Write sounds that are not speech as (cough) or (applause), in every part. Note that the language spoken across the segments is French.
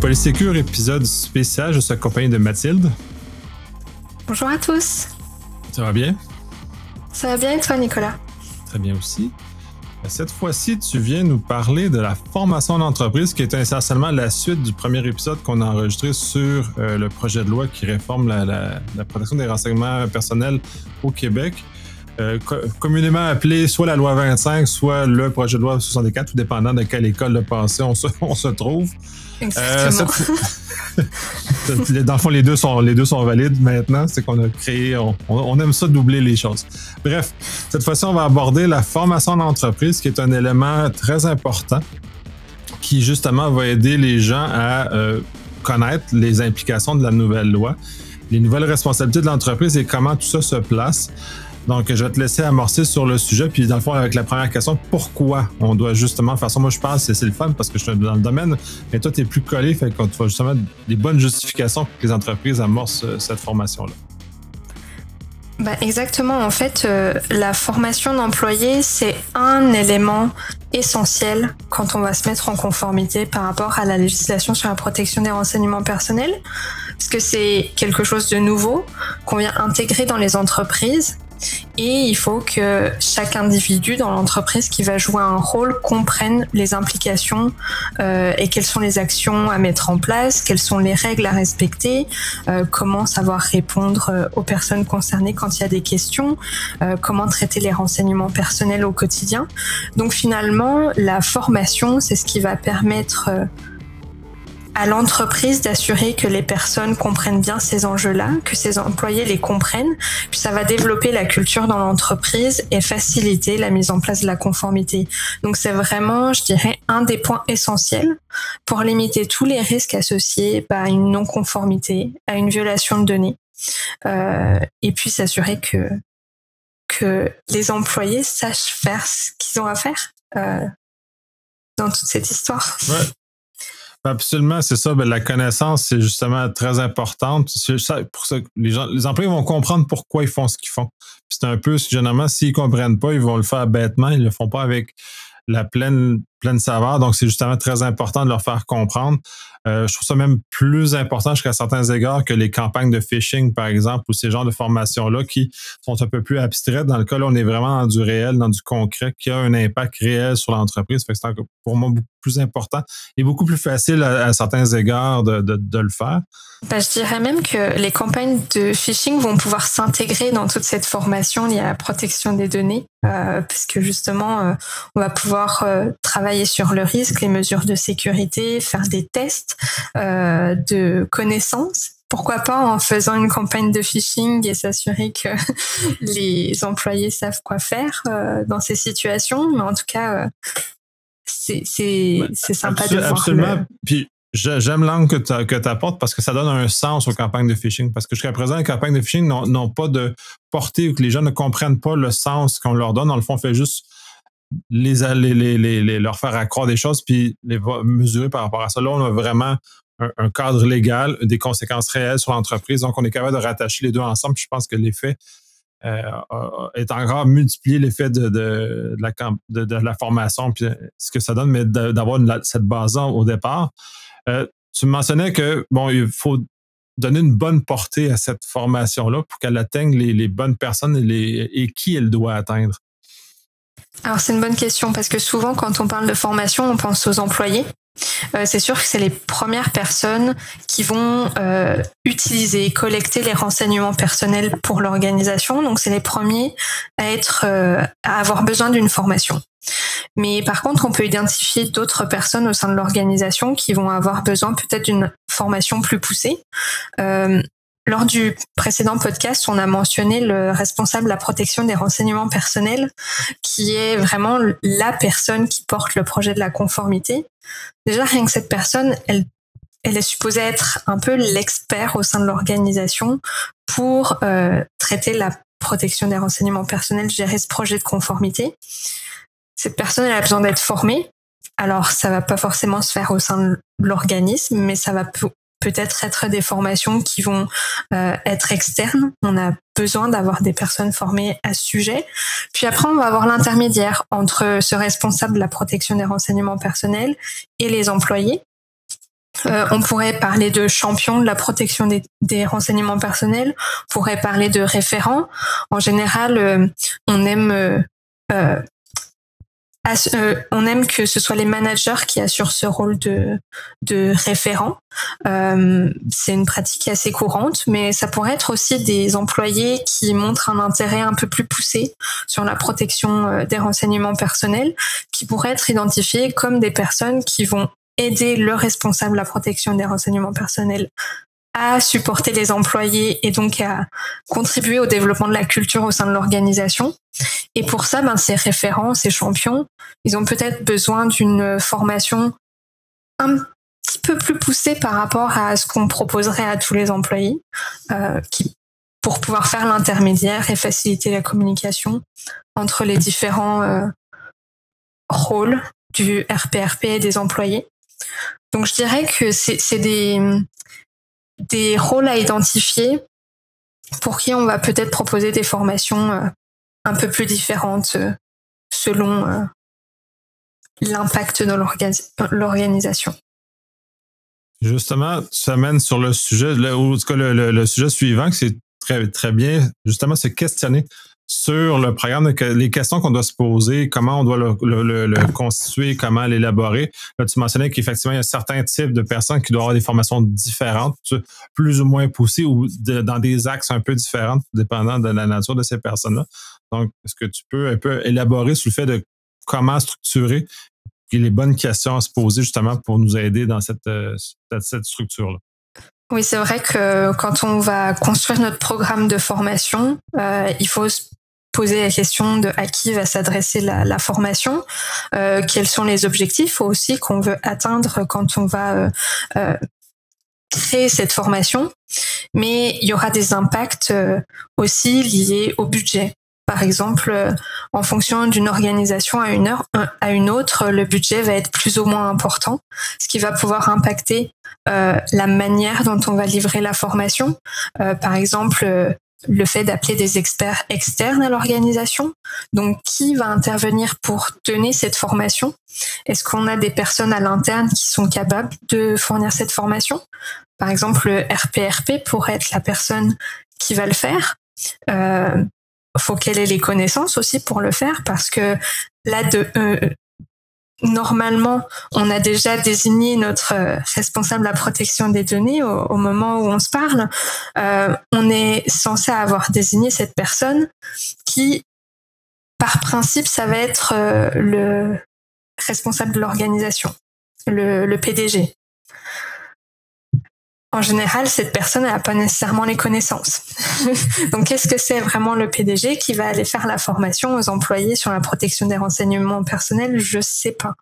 Polysécure, épisode spécial. Je suis accompagné de Mathilde. Bonjour à tous. Ça va bien? Ça va bien et toi, Nicolas? Très bien aussi. Cette fois-ci, tu viens nous parler de la formation d'entreprise, qui est essentiellement la suite du premier épisode qu'on a enregistré sur euh, le projet de loi qui réforme la, protection des renseignements personnels au Québec. Euh, communément appelé soit la loi 25, soit le projet de loi 64, tout dépendant de quelle école de pensée (laughs) on se, trouve. Exactement. Euh, (laughs) dans le fond, les deux sont, les deux sont valides maintenant. C'est qu'on a créé, on, aime ça doubler les choses. Bref, cette fois-ci, on va aborder la formation d'entreprise, qui est un élément très important qui, justement, va aider les gens à euh, connaître les implications de la nouvelle loi, les nouvelles responsabilités de l'entreprise et comment tout ça se place. Donc, je vais te laisser amorcer sur le sujet. Puis, dans le fond, avec la première question, pourquoi on doit justement faire ça? Moi, je pense que c'est le fun parce que je suis dans le domaine, mais toi, tu es plus collé. Fait qu'on tu justement des bonnes justifications pour que les entreprises amorcent cette formation-là. Bah exactement. En fait, euh, la formation d'employés, c'est un élément essentiel quand on va se mettre en conformité par rapport à la législation sur la protection des renseignements personnels, parce que c'est quelque chose de nouveau qu'on vient intégrer dans les entreprises et il faut que chaque individu dans l'entreprise qui va jouer un rôle comprenne les implications euh, et quelles sont les actions à mettre en place, quelles sont les règles à respecter, euh, comment savoir répondre euh, aux personnes concernées quand il y a des questions, comment traiter les renseignements personnels au quotidien. Donc finalement, la formation, c'est ce qui va permettre à l'entreprise d'assurer que les personnes comprennent bien ces enjeux-là, que ses employés les comprennent, puis ça va développer la culture dans l'entreprise et faciliter la mise en place de la conformité. Donc c'est vraiment, je dirais, un des points essentiels pour limiter tous les risques associés à une non-conformité, à une violation de données, euh, et puis s'assurer que que les employés sachent faire ce qu'ils ont à faire euh, dans toute cette histoire. Absolument, c'est ça. Ben, la connaissance, c'est justement très importante. Ça, pour ça, les, gens, les employés vont comprendre pourquoi ils font ce qu'ils font. C'est un peu, généralement, s'ils comprennent pas, ils vont le faire bêtement. Ils le font pas avec la pleine, pleine saveur. Donc, c'est justement très important de leur faire comprendre. Euh, je trouve ça même plus important jusqu'à certains égards que les campagnes de phishing, par exemple, ou ces genres de formations-là qui sont un peu plus abstraites. Dans le cas là, on est vraiment dans du réel, dans du concret, qui a un impact réel sur l'entreprise. C'est pour moi beaucoup plus important et beaucoup plus facile à, certains égards de, de, le faire. Ben, je dirais même que les campagnes de phishing vont pouvoir s'intégrer dans toute cette formation liée à la protection des données, euh, puisque justement, euh, on va pouvoir euh, travailler sur le risque, les mesures de sécurité, faire des tests euh, de connaissances. Pourquoi pas en faisant une campagne de phishing et s'assurer que (laughs) les employés savent quoi faire euh, dans ces situations. Mais en tout cas, euh, c'est sympa de voir. Absolument. Puis j'aime l'angle que tu apportes parce que ça donne un sens aux campagnes de phishing. Parce que jusqu'à présent, les campagnes de phishing n'ont pas de portée ou que les gens ne comprennent pas le sens qu'on leur donne. Dans le fond, on fait juste les, leur faire accroire des choses puis les mesurer par rapport à ça. Là, on a vraiment un, cadre légal, des conséquences réelles sur l'entreprise. Donc, on est capable de rattacher les deux ensemble. je pense que l'effet euh, est encore multiplié l'effet de, la, formation puis ce que ça donne, mais d'avoir cette base-là au départ. Euh, tu mentionnais que bon, il faut donner une bonne portée à cette formation-là pour qu'elle atteigne les, bonnes personnes et qui elle doit atteindre. Alors c'est une bonne question parce que souvent quand on parle de formation, on pense aux employés. Euh, c'est sûr que c'est les premières personnes qui vont euh, utiliser, collecter les renseignements personnels pour l'organisation. Donc c'est les premiers à être, euh, à avoir besoin d'une formation. Mais par contre, on peut identifier d'autres personnes au sein de l'organisation qui vont avoir besoin peut-être d'une formation plus poussée. Euh, lors du précédent podcast, on a mentionné le responsable de la protection des renseignements personnels, qui est vraiment la personne qui porte le projet de la conformité. Déjà, rien que cette personne, elle, est supposée être un peu l'expert au sein de l'organisation pour euh, traiter la protection des renseignements personnels, gérer ce projet de conformité. Cette personne, elle a besoin d'être formée. Alors, ça va pas forcément se faire au sein de l'organisme, mais ça va peut-être être des formations qui vont euh, être externes. On a besoin d'avoir des personnes formées à ce sujet. Puis après, on va avoir l'intermédiaire entre ce responsable de la protection des renseignements personnels et les employés on pourrait parler de champion de la protection des, des, renseignements personnels, on pourrait parler de référent. En général, on aime euh, on aime que ce soit les managers qui assurent ce rôle de, de référent. Euh, c'est une pratique assez courante, mais ça pourrait être aussi des employés qui montrent un intérêt un peu plus poussé sur la protection euh, des renseignements personnels, qui pourraient être identifiés comme des personnes qui vont aider le responsable à la protection des renseignements personnels à supporter les employés et donc à contribuer au développement de la culture au sein de l'organisation. Et pour ça, ben, ces référents, ces champions, ils ont peut-être besoin d'une formation un petit peu plus poussée par rapport à ce qu'on proposerait à tous les employés, euh, qui, pour pouvoir faire l'intermédiaire et faciliter la communication entre les différents euh, rôles du RPRP et des employés. Donc je dirais que c'est des, des rôles à identifier pour qui on va peut-être proposer des formations euh, un peu plus différentes euh, selon euh, l'impact de l'organisation. Justement, ça mène sur le sujet, le, le, sujet suivant, que c'est très, très bien, justement, se questionner sur le programme, les questions qu'on doit se poser, comment on doit le, constituer, comment l'élaborer. Tu mentionnais qu'effectivement, il y a certains types de personnes qui doivent avoir des formations différentes, plus ou moins poussées ou dans des axes un peu différents, dépendant de la nature de ces personnes-là. Donc, est-ce que tu peux un peu élaborer sur le fait de comment structurer les bonnes questions à se poser justement pour nous aider dans cette, euh, cette structure-là? Oui, c'est vrai que quand on va construire notre programme de formation, euh, il faut se poser la question de à qui va s'adresser la, formation, euh, quels sont les objectifs aussi qu'on veut atteindre quand on va euh, euh, créer cette formation. Mais il y aura des impacts aussi liés au budget. Par exemple, en fonction d'une organisation à une heure à une autre, le budget va être plus ou moins important, ce qui va pouvoir impacter la manière dont on va livrer la formation. Par exemple, le fait d'appeler des experts externes à l'organisation. Donc, qui va intervenir pour donner cette formation? Est-ce qu'on a des personnes à l'interne qui sont capables de fournir cette formation? Par exemple, le RPRP pourrait être la personne qui va le faire. Euh, faut qu'elle ait les connaissances aussi pour le faire parce que là de euh, normalement on a déjà désigné notre euh, responsable à la protection des données au, moment où on se parle. Euh, on est censé avoir désigné cette personne qui par principe ça va être le responsable de l'organisation le, le PDG en général, cette personne n'a pas nécessairement les connaissances. (laughs) Donc, qu'est-ce que c'est vraiment le PDG qui va aller faire la formation aux employés sur la protection des renseignements personnels? Je sais pas.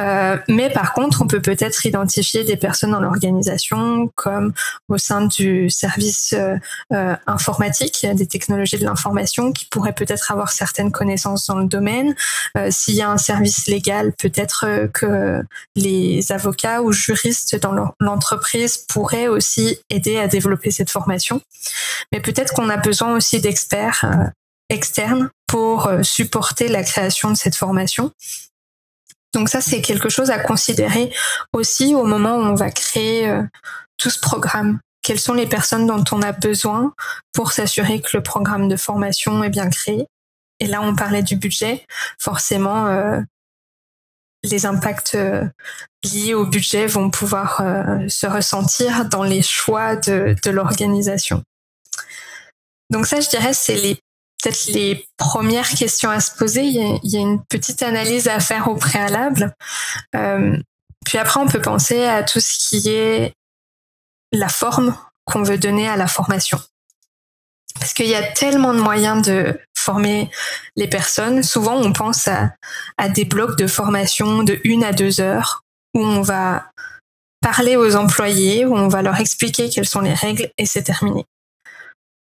Euh, mais par contre, on peut peut-être identifier des personnes dans l'organisation, comme au sein du service euh, euh informatique, des technologies de l'information, qui pourraient peut-être avoir certaines connaissances dans le domaine. S'il y a un service légal, peut-être que les avocats ou juristes dans l'entreprise pourraient aussi aider à développer cette formation. Mais peut-être qu'on a besoin aussi d'experts euh, externes pour euh, supporter la création de cette formation. Donc ça, c'est quelque chose à considérer aussi au moment où on va créer euh, tout ce programme. Quelles sont les personnes dont on a besoin pour s'assurer que le programme de formation est bien créé? Et là, on parlait du budget. Forcément, les impacts euh, liés au budget vont pouvoir euh, se ressentir dans les choix de, l'organisation. Donc ça, je dirais, c'est les peut-être les premières questions à se poser. Il y, a, une petite analyse à faire au préalable. Euh, puis après, on peut penser à tout ce qui est la forme qu'on veut donner à la formation. Parce qu'il y a tellement de moyens de former les personnes. Souvent, on pense à, des blocs de formation de une à deux heures où on va parler aux employés, où on va leur expliquer quelles sont les règles et c'est terminé.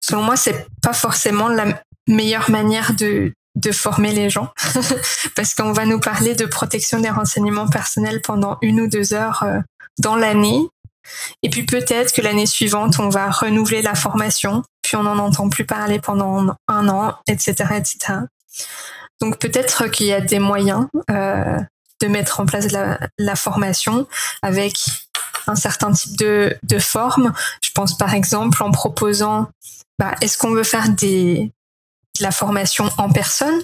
Selon moi, c'est pas forcément la meilleure manière de, de former les gens (laughs) parce qu'on va nous parler de protection des renseignements personnels pendant une ou deux heures euh, dans l'année et puis peut-être que l'année suivante, on va renouveler la formation, puis on n'en entend plus parler pendant un an, etc., etc. Donc peut-être qu'il y a des moyens euh, de mettre en place la, formation avec un certain type de, de forme. Je pense par exemple en proposant, bah, est-ce qu'on veut faire des, de la formation en personne?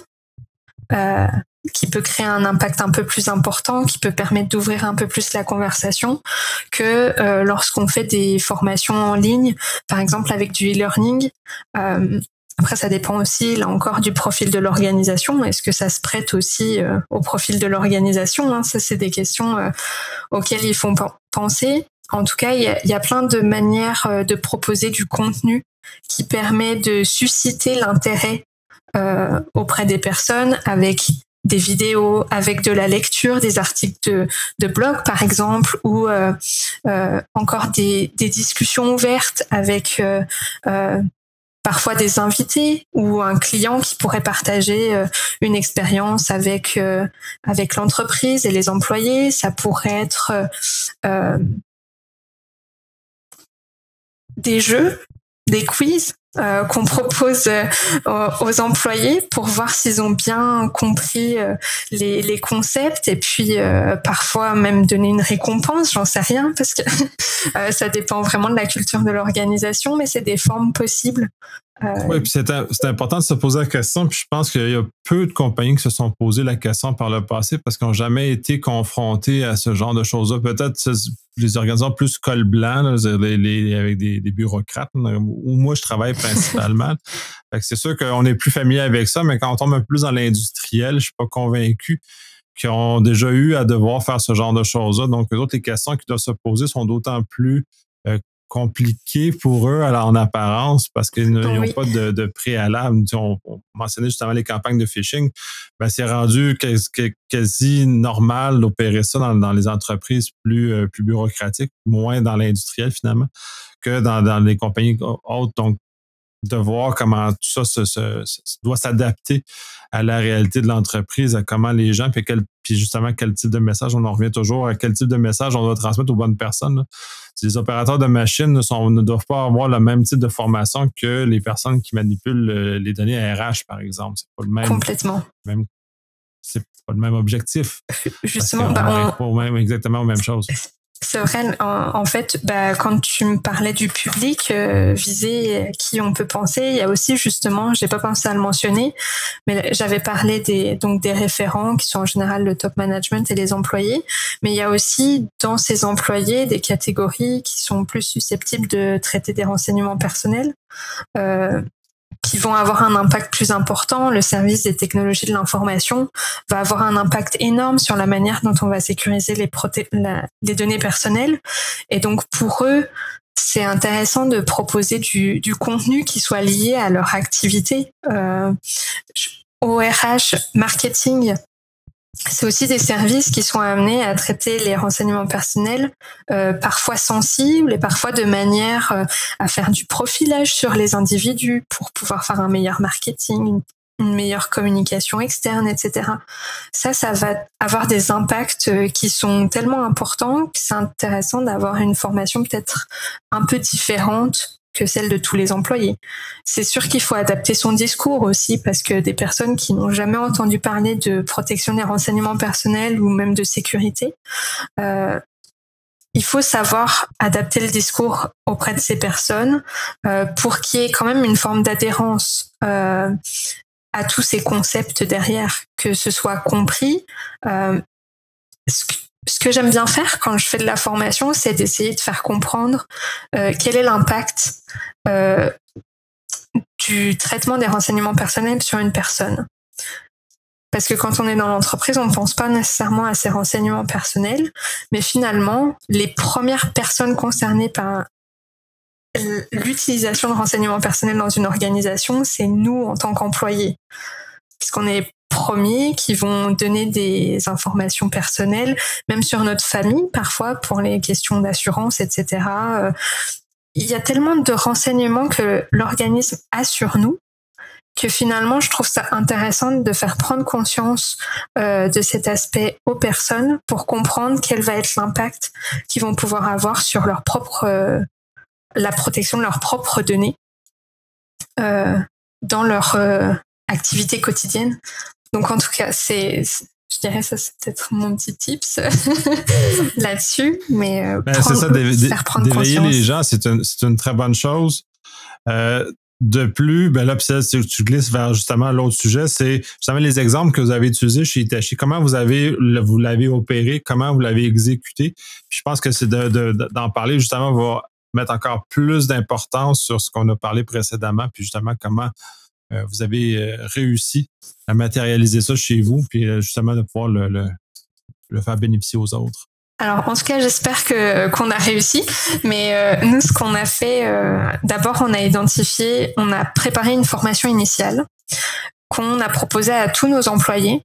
Euh, qui peut créer un impact un peu plus important, qui peut permettre d'ouvrir un peu plus la conversation que euh, lorsqu'on fait des formations en ligne, par exemple avec du e-learning. Euh, après, ça dépend aussi, là encore, du profil de l'organisation. Est-ce que ça se prête aussi euh, au profil de l'organisation hein? Ça, c'est des questions euh, auxquelles il faut penser. En tout cas, il y a, y a, plein de manières de proposer du contenu qui permet de susciter l'intérêt auprès des personnes avec des vidéos, avec de la lecture, des articles de, blog par exemple, ou euh, euh, encore des, discussions ouvertes avec euh, parfois des invités ou un client qui pourrait partager une expérience avec avec l'entreprise et les employés. Ça pourrait être des jeux, des quiz euh, qu'on propose euh, aux employés pour voir s'ils ont bien compris euh, les, les, concepts et puis parfois même donner une récompense, j'en sais rien parce que (laughs) ça dépend vraiment de la culture de l'organisation, mais c'est des formes possibles. Oui, puis c'est important de se poser la question. Puis je pense qu'il y a peu de compagnies qui se sont posées la question par le passé parce qu'ils n'ont jamais été confrontés à ce genre de choses-là. Peut-être les organisations plus col blanc, les, avec des, bureaucrates, où moi je travaille principalement. (laughs) c'est sûr qu'on est plus familier avec ça, mais quand on tombe un peu plus dans l'industriel, je suis pas convaincu qu'ils ont déjà eu à devoir faire ce genre de choses-là. Donc, les autres, les questions qui doivent se poser sont d'autant plus compliquées pour eux en apparence parce qu'ils n'ont pas de, préalable. On, mentionnait justement les campagnes de phishing. Ben, c'est rendu quasi, normal d'opérer ça dans, les entreprises plus, euh, plus bureaucratiques, moins dans l'industriel finalement que dans, dans les compagnies hautes. Donc, de voir comment tout ça se, doit s'adapter à la réalité de l'entreprise, à comment les gens, puis, quel, puis justement quel type de message, on en revient toujours à quel type de message on doit transmettre aux bonnes personnes. Les opérateurs de machines ne, sont, ne doivent pas avoir le même type de formation que les personnes qui manipulent euh, les données RH, par exemple. C'est pas le même. Complètement. Même, c'est pas le même objectif. Justement, on, pas même, exactement aux mêmes choses. C'est vrai, en, fait, bah, quand tu me parlais du public euh, visé, qui on peut penser, il y a aussi justement, j'ai pas pensé à le mentionner, mais j'avais parlé des donc des référents qui sont en général le top management et les employés, mais il y a aussi dans ces employés des catégories qui sont plus susceptibles de traiter des renseignements personnels. Euh, qui vont avoir un impact plus important. Le service des technologies de l'information va avoir un impact énorme sur la manière dont on va sécuriser les, les données personnelles. Et donc pour eux, c'est intéressant de proposer du, du, contenu qui soit lié à leur activité. Euh, ORH marketing c'est aussi des services qui sont amenés à traiter les renseignements personnels, euh, parfois sensibles et parfois de manière euh, à faire du profilage sur les individus pour pouvoir faire un meilleur marketing, une, meilleure communication externe, etc. Ça, ça va avoir des impacts euh, qui sont tellement importants que c'est intéressant d'avoir une formation peut-être un peu différente celle de tous les employés. C'est sûr qu'il faut adapter son discours aussi parce que des personnes qui n'ont jamais entendu parler de protection des renseignements personnels ou même de sécurité, euh, il faut savoir adapter le discours auprès de ces personnes euh, pour qu'il y ait quand même une forme d'adhérence euh, à tous ces concepts derrière, que ce soit compris. Ce que j'aime bien faire quand je fais de la formation, c'est d'essayer de faire comprendre euh, quel est l'impact euh, du traitement des renseignements personnels sur une personne. Parce que quand on est dans l'entreprise, on ne pense pas nécessairement à ces renseignements personnels, mais finalement, les premières personnes concernées par l'utilisation de renseignements personnels dans une organisation, c'est nous en tant qu'employés. Puisqu'on est premiers qui vont donner des informations personnelles, même sur notre famille parfois pour les questions d'assurance, etc. Euh, il y a tellement de renseignements que l'organisme a sur nous que finalement, je trouve ça intéressant de faire prendre conscience euh, de cet aspect aux personnes pour comprendre quel va être l'impact qu'ils vont pouvoir avoir sur euh, la protection de leurs propres données dans leur activité quotidienne. Donc en tout cas, c'est je dirais ça, c'est peut-être mon petit tips (laughs) là-dessus. Mais euh, ben, c'est ça, d'éveiller les gens, c'est une, une, très bonne chose. Euh, de plus, ben là, tu glisses vers justement l'autre sujet, c'est justement les exemples que vous avez utilisés chez Itachi. Comment vous avez vous l'avez opéré, comment vous l'avez exécuté. Puis je pense que c'est d'en de, parler justement va mettre encore plus d'importance sur ce qu'on a parlé précédemment, puis justement comment vous avez euh, réussi à matérialiser ça chez vous, puis euh, justement de pouvoir le, le, faire bénéficier aux autres. Alors en tout cas, j'espère que qu'on a réussi. Mais nous, ce qu'on a fait, d'abord, on a identifié, on a préparé une formation initiale qu'on a proposée à tous nos employés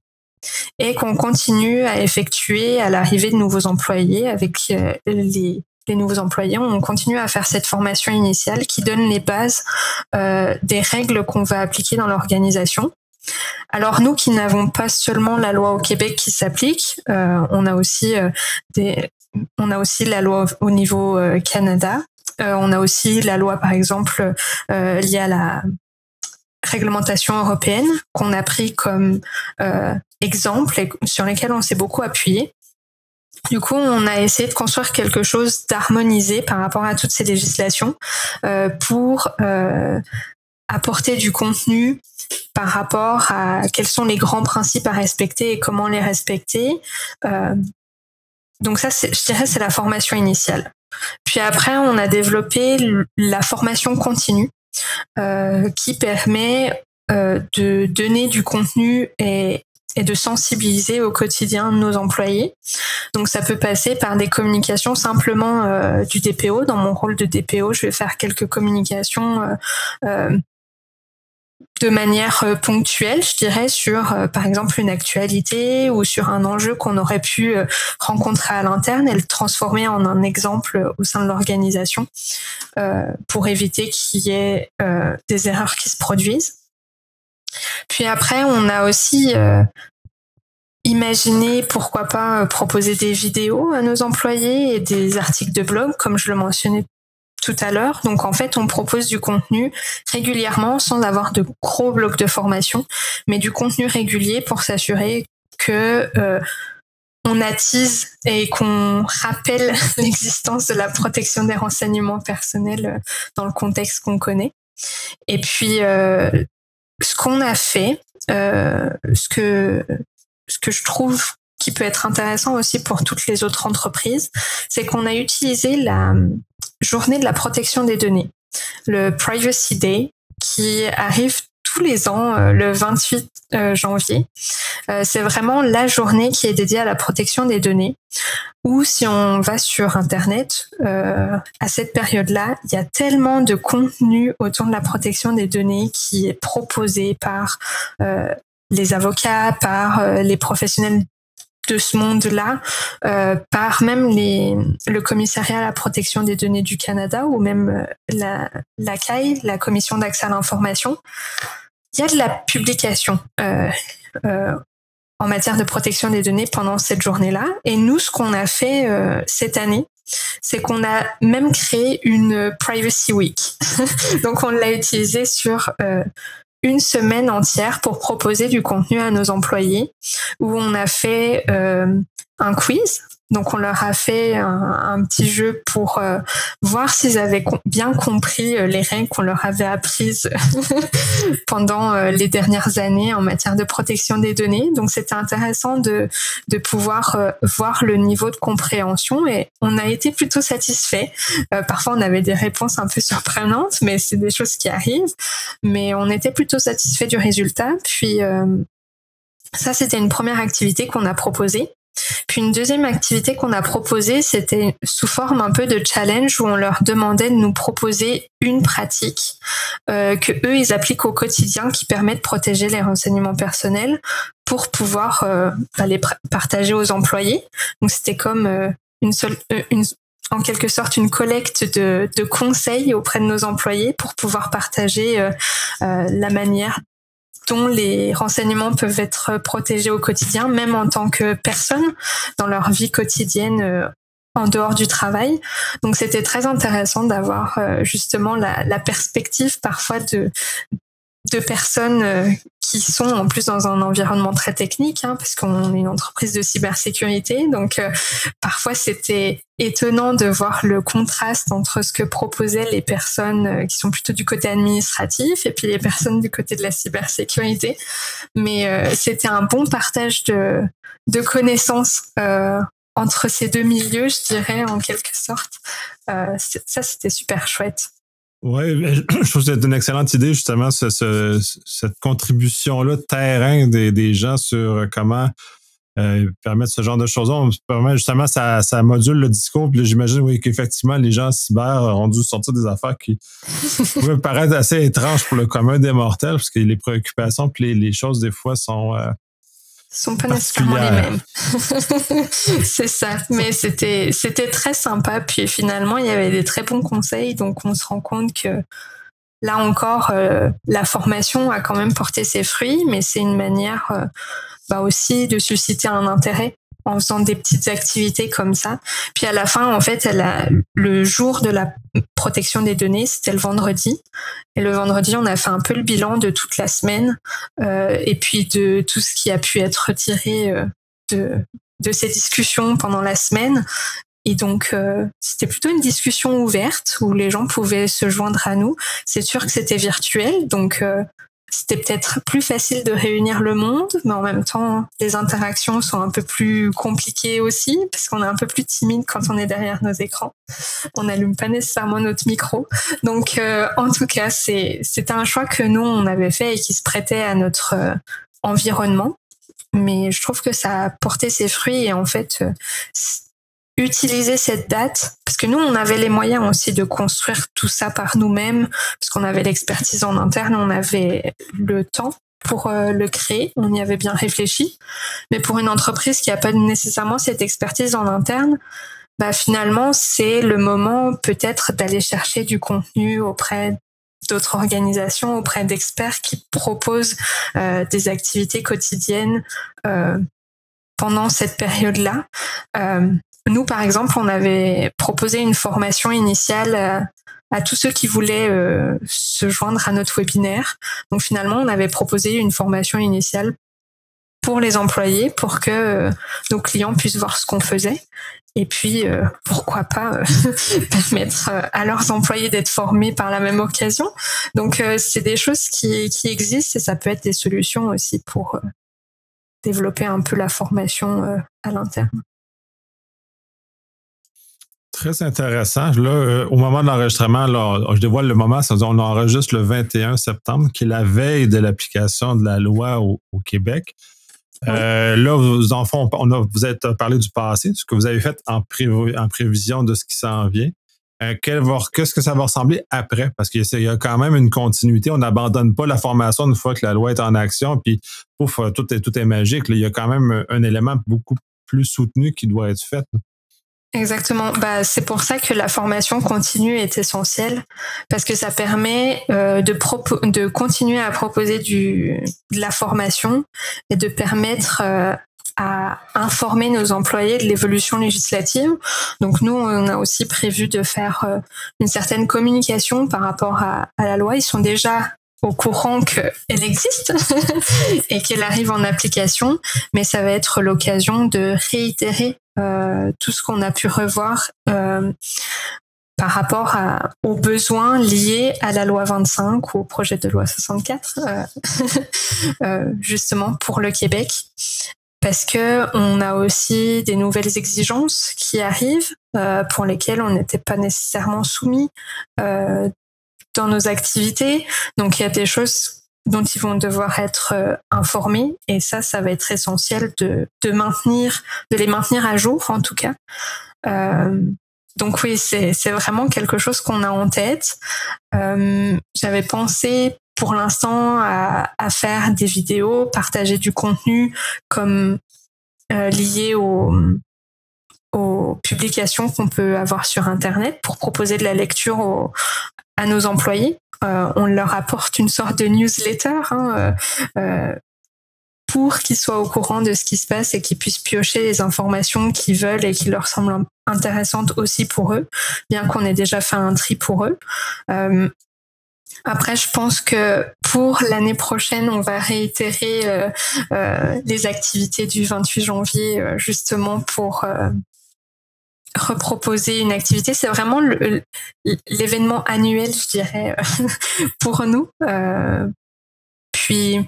et qu'on continue à effectuer à l'arrivée de nouveaux employés avec les les nouveaux employés, on continue à faire cette formation initiale qui donne les bases euh, des règles qu'on va appliquer dans l'organisation. Alors nous qui n'avons pas seulement la loi au Québec qui s'applique, euh, on a aussi euh, des, on a aussi la loi au niveau Canada. on a aussi la loi par exemple liée à la réglementation européenne qu'on a pris comme exemple et sur lesquels on s'est beaucoup appuyé. Du coup, on a essayé de construire quelque chose d'harmonisé par rapport à toutes ces législations euh, pour euh, apporter du contenu par rapport à quels sont les grands principes à respecter et comment les respecter. Euh, donc ça, je dirais, c'est la formation initiale. Puis après, on a développé la formation continue qui permet de donner du contenu et et de sensibiliser au quotidien nos employés. Donc ça peut passer par des communications simplement euh, du DPO. Dans mon rôle de DPO, je vais faire quelques communications euh, euh, de manière ponctuelle, je dirais, sur par exemple une actualité ou sur un enjeu qu'on aurait pu rencontrer à l'interne et le transformer en un exemple au sein de l'organisation pour éviter qu'il y ait des erreurs qui se produisent. Puis après, on a aussi euh, imaginé, pourquoi pas, euh, proposer des vidéos à nos employés et des articles de blog, comme je le mentionnais tout à l'heure. Donc en fait, on propose du contenu régulièrement sans avoir de gros blocs de formation, mais du contenu régulier pour s'assurer que euh, on attise et qu'on rappelle (laughs) l'existence de la protection des renseignements personnels dans le contexte qu'on connaît. Et puis, ce qu'on a fait, euh, ce que ce que je trouve qui peut être intéressant aussi pour toutes les autres entreprises, c'est qu'on a utilisé la journée de la protection des données, le Privacy Day, qui arrive tous les ans euh, le 28 euh, janvier. Euh, c'est vraiment la journée qui est dédiée à la protection des données. Ou si on va sur Internet, à cette période-là, il y a tellement de contenu autour de la protection des données qui est proposé par les avocats, par les professionnels de ce monde-là, euh, par même les, le commissariat à la protection des données du Canada ou même la, la CAI, la commission d'accès à l'information il y a de la publication euh, euh, en matière de protection des données pendant cette journée-là. Et nous, ce qu'on a fait euh, cette année, c'est qu'on a même créé une Privacy Week. (laughs) Donc on l'a utilisé sur une semaine entière pour proposer du contenu à nos employés, où on a fait un quiz donc on leur a fait un, petit jeu pour euh, voir s'ils avaient bien compris euh, les règles qu'on leur avait apprises (laughs) pendant euh, les dernières années en matière de protection des données. Donc c'était intéressant de, pouvoir voir le niveau de compréhension et on a été plutôt satisfait. parfois on avait des réponses un peu surprenantes, mais c'est des choses qui arrivent. Mais on était plutôt satisfait du résultat. Puis ça, c'était une première activité qu'on a proposée. Une deuxième activité qu'on a proposée, c'était sous forme un peu de challenge où on leur demandait de nous proposer une pratique euh, que eux ils appliquent au quotidien qui permet de protéger les renseignements personnels pour pouvoir euh, bah, les partager aux employés. Donc c'était comme euh, une seule, euh, en quelque sorte une collecte de, conseils auprès de nos employés pour pouvoir partager la manière dont les renseignements peuvent être protégés au quotidien, même en tant que personne, dans leur vie quotidienne euh, en dehors du travail. Donc c'était très intéressant d'avoir euh, justement la, perspective parfois de de personnes euh, qui sont en plus dans un environnement très technique, hein, parce qu'on est une entreprise de cybersécurité. Donc euh, parfois c'était étonnant de voir le contraste entre ce que proposaient les personnes euh, qui sont plutôt du côté administratif et puis les personnes du côté de la cybersécurité. Mais c'était un bon partage de, de connaissances entre ces deux milieux, je dirais en quelque sorte. ça c'était super chouette. Oui, (clears throat) je trouve que c'est une excellente idée, justement, cette contribution-là terrain des, des, gens sur comment euh, permettre ce genre de choses. On permet justement, ça, ça module le discours. Puis j'imagine, oui, qu'effectivement, les gens cyber ont dû sortir des affaires qui (laughs) peuvent paraître assez étranges pour le commun des mortels, parce que les préoccupations puis les, choses, des fois, sont. Euh, sont pas nécessairement les mêmes. (laughs) c'est ça. Mais c'était, c'était très sympa. Puis finalement, il y avait des très bons conseils. Donc, on se rend compte que là encore, euh, la formation a quand même porté ses fruits, mais c'est une manière euh, bah aussi de susciter un intérêt en faisant des petites activités comme ça. Puis à la fin, en fait, elle a, le jour de la protection des données, c'était le vendredi. Et le vendredi, on a fait un peu le bilan de toute la semaine euh, et puis de tout ce qui a pu être retiré euh, de, de ces discussions pendant la semaine. Et donc, euh, c'était plutôt une discussion ouverte où les gens pouvaient se joindre à nous. C'est sûr que c'était virtuel, donc euh, c'était peut-être plus facile de réunir le monde, mais en même temps, les interactions sont un peu plus compliquées aussi, parce qu'on est un peu plus timide quand on est derrière nos écrans. On n'allume pas nécessairement notre micro. Donc, euh, en tout cas, c'est, c'était un choix que nous, on avait fait et qui se prêtait à notre euh, environnement. Mais je trouve que ça a porté ses fruits et en fait, euh, utiliser cette date parce que nous on avait les moyens aussi de construire tout ça par nous-mêmes parce qu'on avait l'expertise en interne, on avait le temps pour euh, le créer, on y avait bien réfléchi. Mais pour une entreprise qui n'a pas nécessairement cette expertise en interne, bah finalement c'est le moment peut-être d'aller chercher du contenu auprès d'autres organisations, auprès d'experts qui proposent euh, des activités quotidiennes euh, pendant cette période-là. Euh, nous, par exemple, on avait proposé une formation initiale euh, à, tous ceux qui voulaient euh, se joindre à notre webinaire. Donc finalement, on avait proposé une formation initiale pour les employés, pour que euh, nos clients puissent voir ce qu'on faisait. Et puis, pourquoi pas (laughs) permettre à leurs employés d'être formés par la même occasion. Donc, c'est des choses qui, qui existent et ça peut être des solutions aussi pour développer un peu la formation à l'interne. Très intéressant. Là, euh, au moment de l'enregistrement, je dévoile le moment, on enregistre le 21 septembre, qui est la veille de l'application de la loi au, Québec. Euh, là, vous, en on a, vous êtes parlé du passé, ce que vous avez fait en, en prévision de ce qui s'en vient. Euh, qu'est-ce que ça va ressembler après? Parce qu'il y a quand même une continuité. On n'abandonne pas la formation une fois que la loi est en action, puis pouf, tout est, tout est magique. Il y a quand même un élément beaucoup plus soutenu qui doit être fait. Exactement. Bah, c'est pour ça que la formation continue est essentielle parce que ça permet euh, de, de continuer à proposer du, de la formation et de permettre euh, à informer nos employés de l'évolution législative. Donc nous, on a aussi prévu de faire euh, une certaine communication par rapport à, à la loi. Ils sont déjà au courant qu'elle existe (laughs) et qu'elle arrive en application, mais ça va être l'occasion de réitérer tout ce qu'on a pu revoir euh, par rapport aux besoins liés à la loi 25 ou au projet de loi 64, (laughs) euh, justement pour le Québec, parce que on a aussi des nouvelles exigences qui arrivent pour lesquelles on n'était pas nécessairement soumis dans nos activités. Donc il y a des choses dont ils vont devoir être euh, informés et ça, ça va être essentiel de, de maintenir, de les maintenir à jour en tout cas. Euh, donc oui, c'est vraiment quelque chose qu'on a en tête. Euh, J'avais pensé pour l'instant à, faire des vidéos, partager du contenu comme euh, lié au, aux publications qu'on peut avoir sur Internet pour proposer de la lecture à nos employés. Euh, on leur apporte une sorte de newsletter hein, euh, euh, pour qu'ils soient au courant de ce qui se passe et qu'ils puissent piocher les informations qu'ils veulent et qui leur semblent intéressantes aussi pour eux, bien qu'on ait déjà fait un tri pour eux. Après, je pense que pour l'année prochaine, on va réitérer les activités du 28 janvier, justement pour reproposer une activité. C'est vraiment l'événement annuel, je dirais, (laughs) pour nous. puis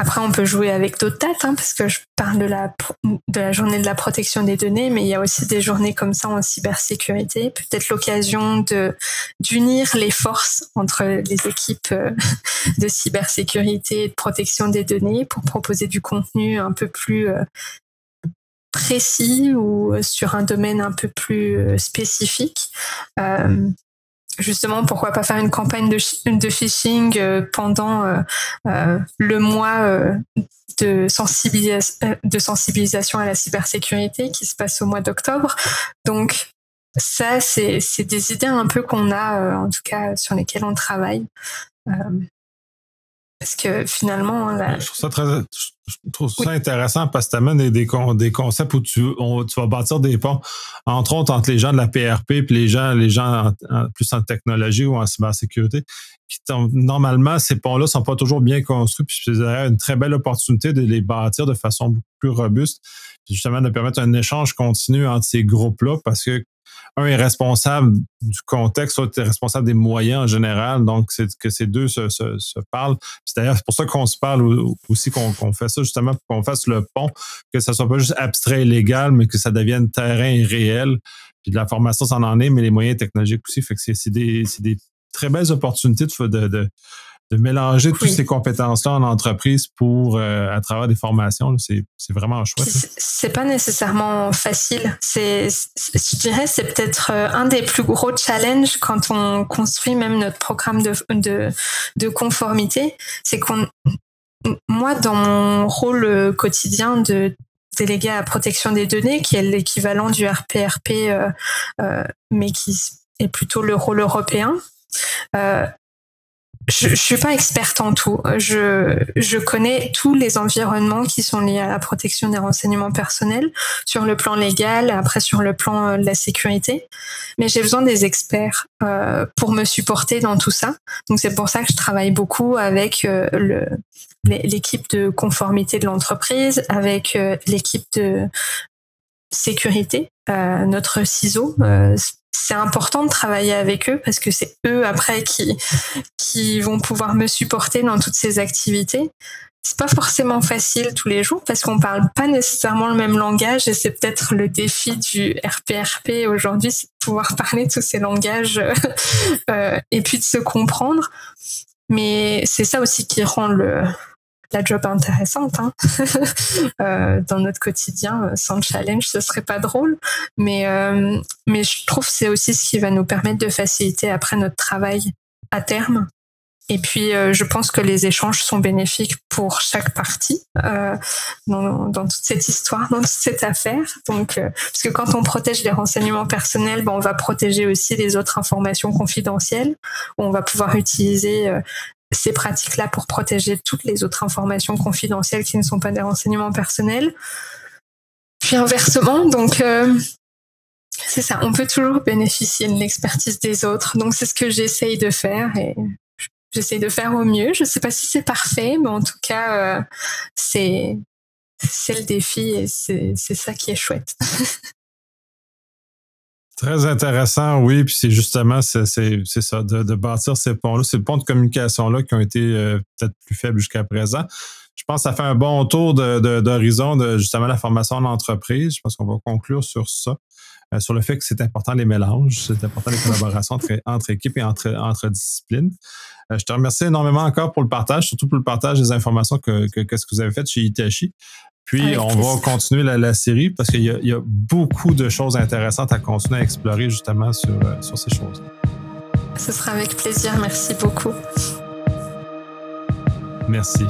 après, on peut jouer avec d'autres dates, hein, parce que je parle de la, journée de la protection des données, mais il y a aussi des journées comme ça en cybersécurité. Peut-être l'occasion d'unir les forces entre les équipes euh, de cybersécurité et de protection des données pour proposer du contenu un peu plus euh, précis ou sur un domaine un peu plus euh, spécifique justement, pourquoi pas faire une campagne de, de phishing euh, pendant euh, euh, le mois de, de sensibilisation à la cybersécurité qui se passe au mois d'octobre. Donc, ça, c'est des idées un peu qu'on a, en tout cas, sur lesquelles on travaille. Parce que finalement, je trouve ça très, je trouve ça intéressant parce que tu amènes des, des, concepts où tu, tu vas bâtir des ponts, entre autres entre les gens de la PRP et les gens, les gens plus en technologie ou en cybersécurité. Qui normalement, ces ponts-là sont pas toujours bien construits, puis c'est une très belle opportunité de les bâtir de façon beaucoup plus robuste, puis justement de permettre un échange continu entre ces groupes-là, parce que un est responsable du contexte, l'autre est responsable des moyens en général. Donc, c'est que ces deux se, se, parlent. C'est d'ailleurs pour ça qu'on se parle aussi, qu'on fait ça justement pour qu'on fasse le pont, que ça soit pas juste abstrait et légal, mais que ça devienne terrain réel. Puis de la formation, ça en est, mais les moyens technologiques aussi. Fait que c'est des, très belles opportunités de mélanger toutes ces compétences-là en entreprise pour, euh, à travers des formations, c'est vraiment chouette. C'est pas nécessairement facile. C'est, je dirais, c'est peut-être euh, un des plus gros challenges quand on construit même notre programme de, de, de conformité. C'est qu'on, moi, dans mon rôle quotidien de délégué à protection des données, qui est l'équivalent du RPRP, euh, euh, mais qui est plutôt le rôle européen. Euh, je, je suis pas experte en tout. Je, je connais tous les environnements qui sont liés à la protection des renseignements personnels sur le plan légal, après sur le plan euh, de la sécurité. Mais j'ai besoin des experts euh, pour me supporter dans tout ça. Donc c'est pour ça que je travaille beaucoup avec euh, l'équipe de conformité de l'entreprise, avec euh, l'équipe de sécurité, notre ciseau. Euh, c'est important de travailler avec eux parce que c'est eux après qui qui vont pouvoir me supporter dans toutes ces activités. C'est pas forcément facile tous les jours parce qu'on parle pas nécessairement le même langage et c'est peut-être le défi du RPRP aujourd'hui, c'est de pouvoir parler tous ces langages euh, et puis de se comprendre. Mais c'est ça aussi qui rend le la job intéressante hein. (laughs) euh, dans notre quotidien. Euh, sans challenge, ce serait pas drôle. Mais euh, mais je trouve que c'est aussi ce qui va nous permettre de faciliter après notre travail à terme. Et puis, je pense que les échanges sont bénéfiques pour chaque partie dans, toute cette histoire, dans toute cette affaire. Donc, parce que quand on protège les renseignements personnels, ben, on va protéger aussi les autres informations confidentielles. On va pouvoir utiliser ces pratiques-là pour protéger toutes les autres informations confidentielles qui ne sont pas des renseignements personnels. Puis inversement, donc euh, c'est ça, on peut toujours bénéficier de l'expertise des autres. Donc c'est ce que j'essaye de faire et j'essaye de faire au mieux. Je ne sais pas si c'est parfait, mais en tout cas, euh, c'est c'est le défi et c'est ça qui est chouette. (laughs) Très intéressant, oui. Puis c'est justement, c'est ça, de, de, bâtir ces ponts-là, ces ponts de communication-là qui ont été euh, peut-être plus faibles jusqu'à présent. Je pense que ça fait un bon tour d'horizon de, de, justement la formation en entreprise. Je pense qu'on va conclure sur ça, euh, sur le fait que c'est important les mélanges, c'est important les collaborations entre, entre équipes et entre, entre disciplines. Euh, je te remercie énormément encore pour le partage, surtout pour le partage des informations que, que, ce que vous avez fait chez Itachi. Puis, on va continuer la, série parce qu'il y, a beaucoup de choses intéressantes à continuer à explorer justement sur, euh, sur ces choses. Ce sera avec plaisir. Merci beaucoup. Merci.